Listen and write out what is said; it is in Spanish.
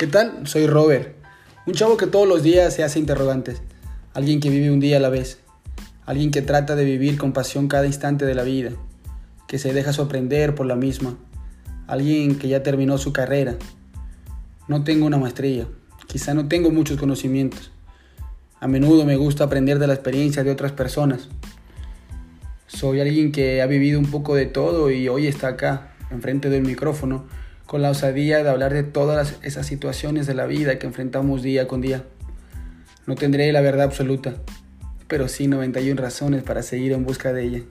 ¿Qué tal? Soy Robert, un chavo que todos los días se hace interrogantes, alguien que vive un día a la vez, alguien que trata de vivir con pasión cada instante de la vida, que se deja sorprender por la misma, alguien que ya terminó su carrera. No tengo una maestría, quizá no tengo muchos conocimientos. A menudo me gusta aprender de la experiencia de otras personas. Soy alguien que ha vivido un poco de todo y hoy está acá, enfrente del micrófono, con la osadía de hablar de todas esas situaciones de la vida que enfrentamos día con día. No tendré la verdad absoluta, pero sí 91 razones para seguir en busca de ella.